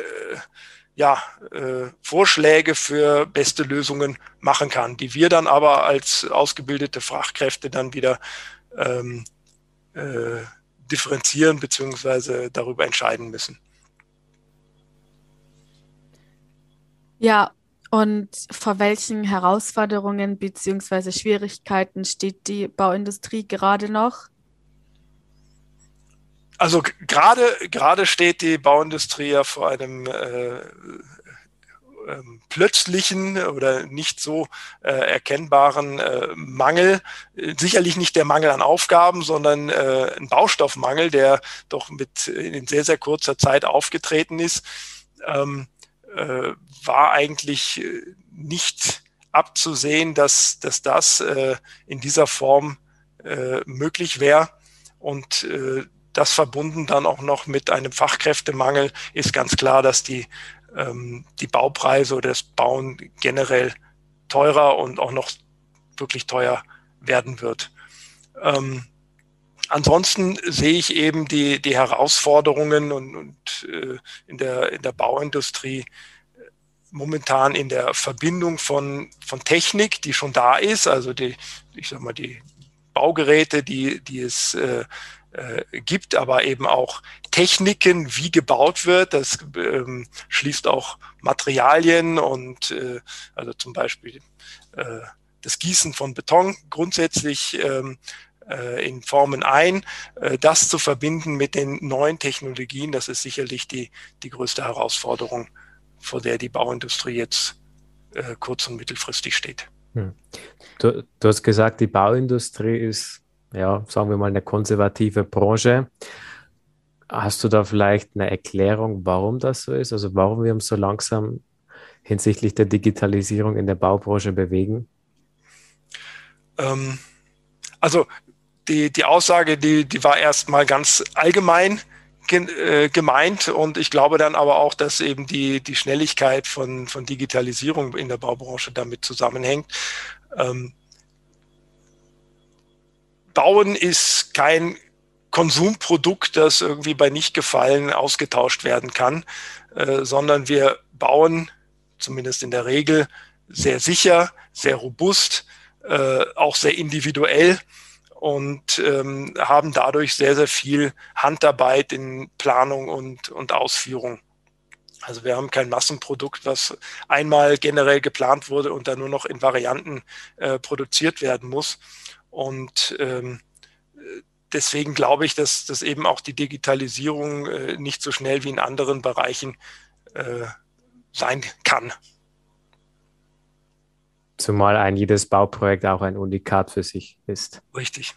Speaker 3: ja, äh, Vorschläge für beste Lösungen machen kann, die wir dann aber als ausgebildete Fachkräfte dann wieder ähm, äh, differenzieren bzw. darüber entscheiden müssen.
Speaker 1: Ja, und vor welchen Herausforderungen bzw. Schwierigkeiten steht die Bauindustrie gerade noch?
Speaker 3: Also gerade gerade steht die Bauindustrie ja vor einem äh, ähm, plötzlichen oder nicht so äh, erkennbaren äh, Mangel. Sicherlich nicht der Mangel an Aufgaben, sondern äh, ein Baustoffmangel, der doch mit in sehr, sehr kurzer Zeit aufgetreten ist, ähm, äh, war eigentlich äh, nicht abzusehen, dass, dass das äh, in dieser Form äh, möglich wäre. Und äh, das verbunden dann auch noch mit einem Fachkräftemangel ist ganz klar, dass die ähm, die Baupreise oder das Bauen generell teurer und auch noch wirklich teuer werden wird. Ähm, ansonsten sehe ich eben die, die Herausforderungen und, und äh, in, der, in der Bauindustrie äh, momentan in der Verbindung von, von Technik, die schon da ist, also die, ich sag mal, die Baugeräte, die, die es äh, äh, gibt, aber eben auch Techniken, wie gebaut wird. Das ähm, schließt auch Materialien und äh, also zum Beispiel äh, das Gießen von Beton grundsätzlich ähm, äh, in Formen ein. Äh, das zu verbinden mit den neuen Technologien, das ist sicherlich die, die größte Herausforderung, vor der die Bauindustrie jetzt äh, kurz- und mittelfristig steht. Hm.
Speaker 2: Du, du hast gesagt, die Bauindustrie ist ja, sagen wir mal, eine konservative Branche. Hast du da vielleicht eine Erklärung, warum das so ist? Also warum wir uns so langsam hinsichtlich der Digitalisierung in der Baubranche bewegen?
Speaker 3: Ähm, also die, die Aussage, die, die war erstmal ganz allgemein äh, gemeint und ich glaube dann aber auch, dass eben die, die Schnelligkeit von, von Digitalisierung in der Baubranche damit zusammenhängt. Ähm, Bauen ist kein Konsumprodukt, das irgendwie bei Nichtgefallen ausgetauscht werden kann, äh, sondern wir bauen zumindest in der Regel sehr sicher, sehr robust, äh, auch sehr individuell und ähm, haben dadurch sehr, sehr viel Handarbeit in Planung und, und Ausführung. Also wir haben kein Massenprodukt, was einmal generell geplant wurde und dann nur noch in Varianten äh, produziert werden muss. Und ähm, deswegen glaube ich, dass, dass eben auch die Digitalisierung äh, nicht so schnell wie in anderen Bereichen äh, sein kann.
Speaker 2: Zumal ein jedes Bauprojekt auch ein Unikat für sich ist.
Speaker 3: Richtig.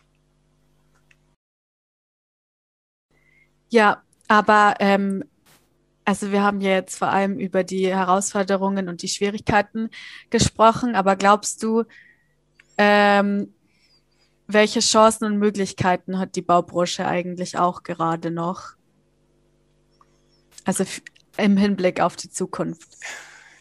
Speaker 1: Ja, aber ähm, also wir haben ja jetzt vor allem über die Herausforderungen und die Schwierigkeiten gesprochen, aber glaubst du, ähm, welche Chancen und Möglichkeiten hat die Baubranche eigentlich auch gerade noch? Also im Hinblick auf die Zukunft.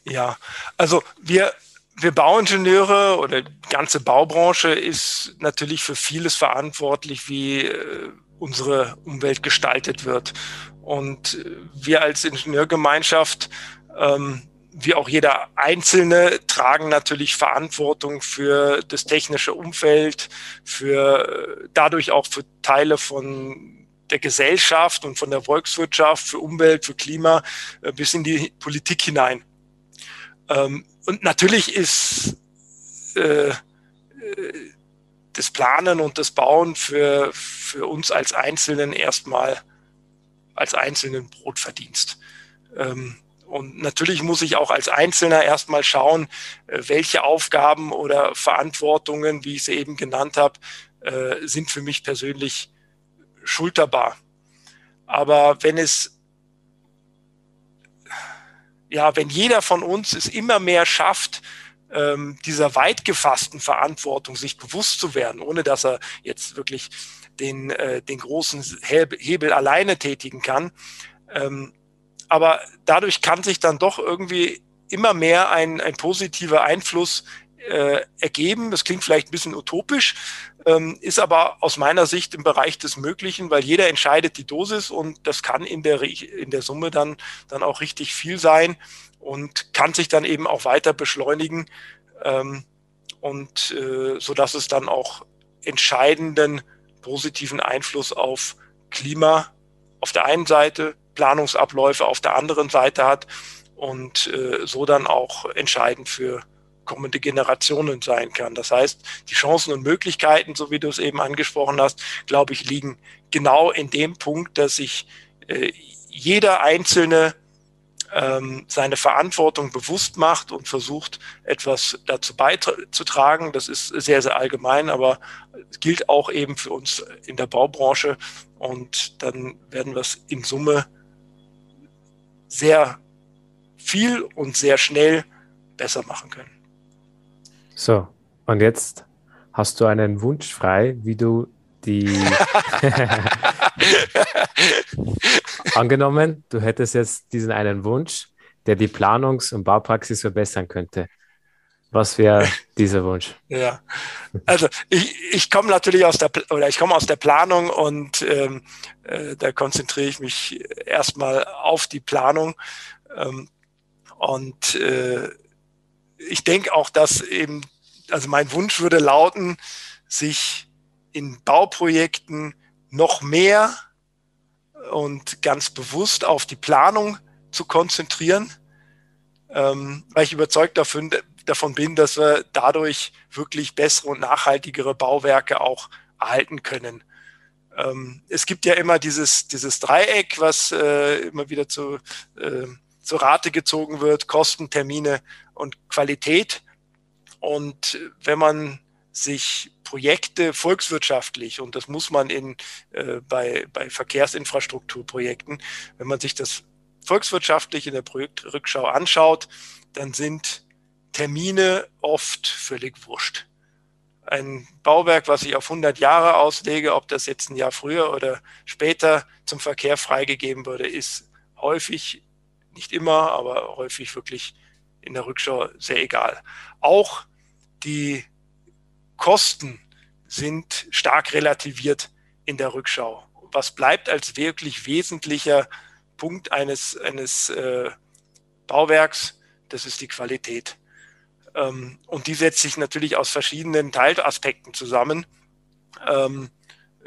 Speaker 3: Ja, also wir, wir Bauingenieure oder die ganze Baubranche ist natürlich für vieles verantwortlich, wie äh, unsere Umwelt gestaltet wird. Und wir als Ingenieurgemeinschaft ähm, wie auch jeder Einzelne tragen natürlich Verantwortung für das technische Umfeld, für dadurch auch für Teile von der Gesellschaft und von der Volkswirtschaft, für Umwelt, für Klima äh, bis in die Politik hinein. Ähm, und natürlich ist äh, äh, das Planen und das Bauen für, für uns als Einzelnen erstmal als einzelnen Brotverdienst. Ähm, und natürlich muss ich auch als Einzelner erstmal schauen, äh, welche Aufgaben oder Verantwortungen, wie ich sie eben genannt habe, äh, sind für mich persönlich schulterbar. Aber wenn es, ja, wenn jeder von uns es immer mehr schafft, ähm, dieser weit gefassten Verantwortung sich bewusst zu werden, ohne dass er jetzt wirklich den, äh, den großen Hebel alleine tätigen kann, ähm, aber dadurch kann sich dann doch irgendwie immer mehr ein, ein positiver Einfluss äh, ergeben. Das klingt vielleicht ein bisschen utopisch, ähm, ist aber aus meiner Sicht im Bereich des Möglichen, weil jeder entscheidet die Dosis und das kann in der, in der Summe dann, dann auch richtig viel sein und kann sich dann eben auch weiter beschleunigen ähm, und äh, so dass es dann auch entscheidenden positiven Einfluss auf Klima auf der einen Seite, Planungsabläufe auf der anderen Seite hat und äh, so dann auch entscheidend für kommende Generationen sein kann. Das heißt, die Chancen und Möglichkeiten, so wie du es eben angesprochen hast, glaube ich, liegen genau in dem Punkt, dass sich äh, jeder Einzelne ähm, seine Verantwortung bewusst macht und versucht, etwas dazu beizutragen. Das ist sehr, sehr allgemein, aber es gilt auch eben für uns in der Baubranche. Und dann werden wir es in Summe sehr viel und sehr schnell besser machen können.
Speaker 2: So, und jetzt hast du einen Wunsch frei, wie du die <laughs> angenommen, du hättest jetzt diesen einen Wunsch, der die Planungs- und Baupraxis verbessern könnte. Was wäre dieser Wunsch? <laughs>
Speaker 3: Ja, also ich, ich komme natürlich aus der oder ich komme aus der Planung und ähm, äh, da konzentriere ich mich erstmal auf die Planung. Ähm, und äh, ich denke auch, dass eben also mein Wunsch würde lauten, sich in Bauprojekten noch mehr und ganz bewusst auf die Planung zu konzentrieren, ähm, weil ich überzeugt davon, davon bin, dass wir dadurch wirklich bessere und nachhaltigere Bauwerke auch erhalten können. Ähm, es gibt ja immer dieses, dieses Dreieck, was äh, immer wieder zu, äh, zur Rate gezogen wird, Kosten, Termine und Qualität. Und wenn man sich Projekte volkswirtschaftlich, und das muss man in, äh, bei, bei Verkehrsinfrastrukturprojekten, wenn man sich das volkswirtschaftlich in der Projektrückschau anschaut, dann sind Termine oft völlig wurscht. Ein Bauwerk, was ich auf 100 Jahre auslege, ob das jetzt ein Jahr früher oder später zum Verkehr freigegeben würde, ist häufig, nicht immer, aber häufig wirklich in der Rückschau sehr egal. Auch die Kosten sind stark relativiert in der Rückschau. Was bleibt als wirklich wesentlicher Punkt eines, eines äh, Bauwerks? Das ist die Qualität. Ähm, und die setzt sich natürlich aus verschiedenen Teilaspekten zusammen. Ähm,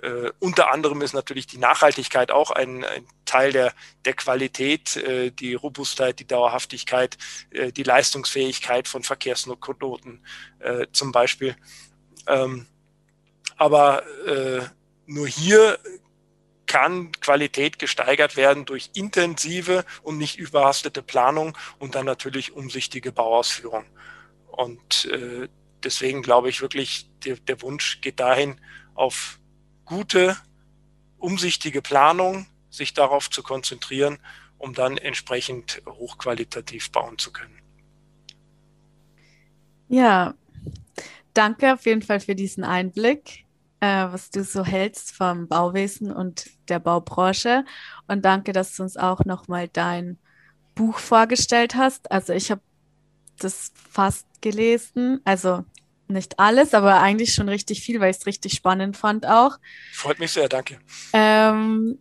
Speaker 3: äh, unter anderem ist natürlich die Nachhaltigkeit auch ein, ein Teil der, der Qualität, äh, die Robustheit, die Dauerhaftigkeit, äh, die Leistungsfähigkeit von Verkehrsknoten äh, zum Beispiel. Ähm, aber äh, nur hier kann Qualität gesteigert werden durch intensive und nicht überhastete Planung und dann natürlich umsichtige Bauausführung. Und äh, deswegen glaube ich wirklich, der, der Wunsch geht dahin, auf gute, umsichtige Planung, sich darauf zu konzentrieren, um dann entsprechend hochqualitativ bauen zu können.
Speaker 1: Ja, danke auf jeden Fall für diesen Einblick äh, was du so hältst vom Bauwesen und der Baubranche. Und danke, dass du uns auch nochmal dein Buch vorgestellt hast. Also ich habe das fast gelesen. Also nicht alles, aber eigentlich schon richtig viel, weil ich es richtig spannend fand auch.
Speaker 3: Freut mich sehr, danke.
Speaker 1: Ähm,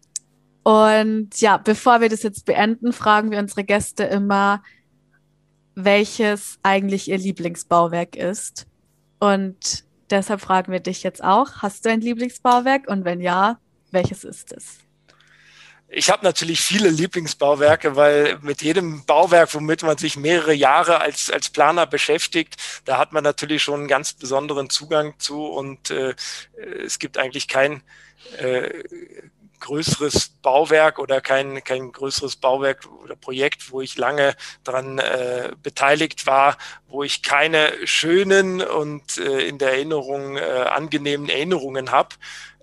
Speaker 1: und ja, bevor wir das jetzt beenden, fragen wir unsere Gäste immer, welches eigentlich ihr Lieblingsbauwerk ist. Und Deshalb fragen wir dich jetzt auch, hast du ein Lieblingsbauwerk und wenn ja, welches ist es?
Speaker 3: Ich habe natürlich viele Lieblingsbauwerke, weil mit jedem Bauwerk, womit man sich mehrere Jahre als, als Planer beschäftigt, da hat man natürlich schon einen ganz besonderen Zugang zu und äh, es gibt eigentlich kein äh, größeres Bauwerk oder kein, kein größeres Bauwerk oder Projekt, wo ich lange dran äh, beteiligt war, wo ich keine schönen und äh, in der Erinnerung äh, angenehmen Erinnerungen habe.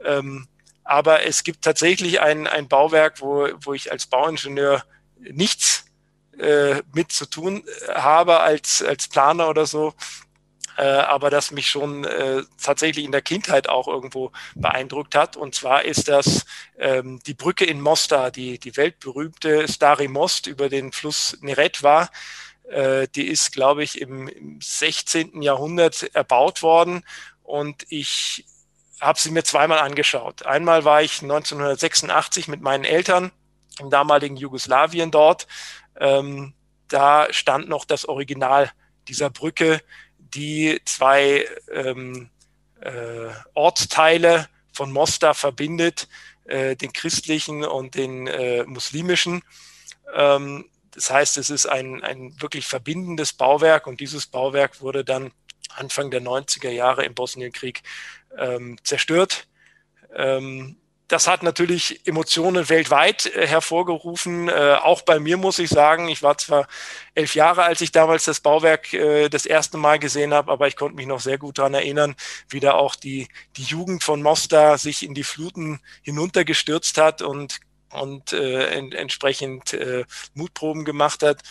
Speaker 3: Ähm, aber es gibt tatsächlich ein, ein Bauwerk, wo, wo ich als Bauingenieur nichts äh, mit zu tun habe als, als Planer oder so, äh, aber das mich schon äh, tatsächlich in der Kindheit auch irgendwo beeindruckt hat. Und zwar ist das ähm, die Brücke in Mostar, die, die weltberühmte Stari Most über den Fluss Neretva. Äh, die ist, glaube ich, im, im 16. Jahrhundert erbaut worden und ich habe sie mir zweimal angeschaut. Einmal war ich 1986 mit meinen Eltern im damaligen Jugoslawien dort. Ähm, da stand noch das Original dieser Brücke die zwei ähm, äh, Ortsteile von Mostar verbindet, äh, den christlichen und den äh, muslimischen. Ähm, das heißt, es ist ein, ein wirklich verbindendes Bauwerk und dieses Bauwerk wurde dann Anfang der 90er Jahre im Bosnienkrieg ähm, zerstört. Ähm, das hat natürlich Emotionen weltweit äh, hervorgerufen. Äh, auch bei mir muss ich sagen, ich war zwar elf Jahre, als ich damals das Bauwerk äh, das erste Mal gesehen habe, aber ich konnte mich noch sehr gut daran erinnern, wie da auch die, die Jugend von Mostar sich in die Fluten hinuntergestürzt hat und, und äh, en, entsprechend äh, Mutproben gemacht hat.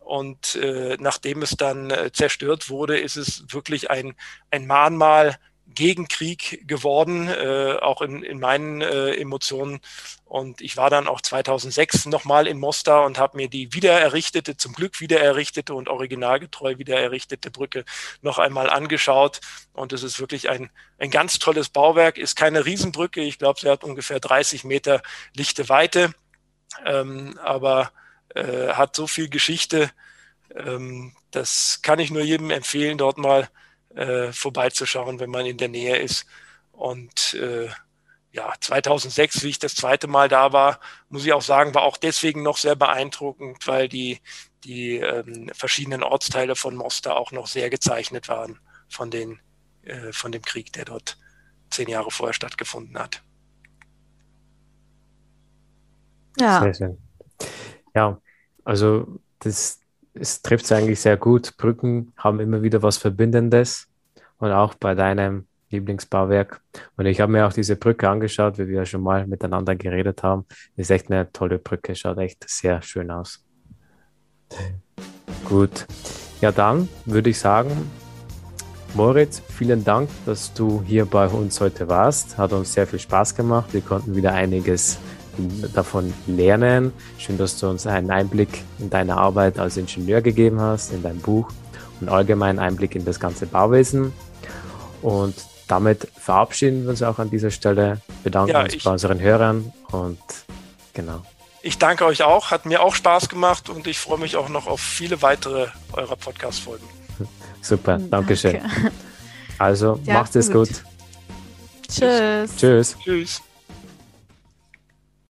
Speaker 3: Und äh, nachdem es dann äh, zerstört wurde, ist es wirklich ein, ein Mahnmal gegen Krieg geworden, äh, auch in, in meinen äh, Emotionen. Und ich war dann auch 2006 nochmal in Mostar und habe mir die wiedererrichtete, zum Glück wiedererrichtete und originalgetreu wiedererrichtete Brücke noch einmal angeschaut. Und es ist wirklich ein, ein ganz tolles Bauwerk, ist keine Riesenbrücke. Ich glaube, sie hat ungefähr 30 Meter lichte Weite, ähm, aber äh, hat so viel Geschichte. Ähm, das kann ich nur jedem empfehlen, dort mal äh, vorbeizuschauen, wenn man in der Nähe ist. Und äh, ja, 2006, wie ich das zweite Mal da war, muss ich auch sagen, war auch deswegen noch sehr beeindruckend, weil die, die ähm, verschiedenen Ortsteile von Mostar auch noch sehr gezeichnet waren von, den, äh, von dem Krieg, der dort zehn Jahre vorher stattgefunden hat.
Speaker 2: Ja. Sehr schön. Ja, also das, es trifft es eigentlich sehr gut. Brücken haben immer wieder was Verbindendes und auch bei deinem Lieblingsbauwerk. Und ich habe mir auch diese Brücke angeschaut, wie wir ja schon mal miteinander geredet haben. Ist echt eine tolle Brücke, schaut echt sehr schön aus. Gut. Ja, dann würde ich sagen, Moritz, vielen Dank, dass du hier bei uns heute warst. Hat uns sehr viel Spaß gemacht. Wir konnten wieder einiges davon lernen. Schön, dass du uns einen Einblick in deine Arbeit als Ingenieur gegeben hast, in dein Buch und allgemeinen Einblick in das ganze Bauwesen. Und damit verabschieden wir uns auch an dieser Stelle, bedanken ja, uns bei unseren Hörern und genau.
Speaker 3: Ich danke euch auch, hat mir auch Spaß gemacht und ich freue mich auch noch auf viele weitere eurer Podcast-Folgen. <laughs>
Speaker 2: Super, Dankeschön. Danke. Also, ja, macht es gut.
Speaker 1: Tschüss.
Speaker 2: Tschüss.
Speaker 3: Tschüss.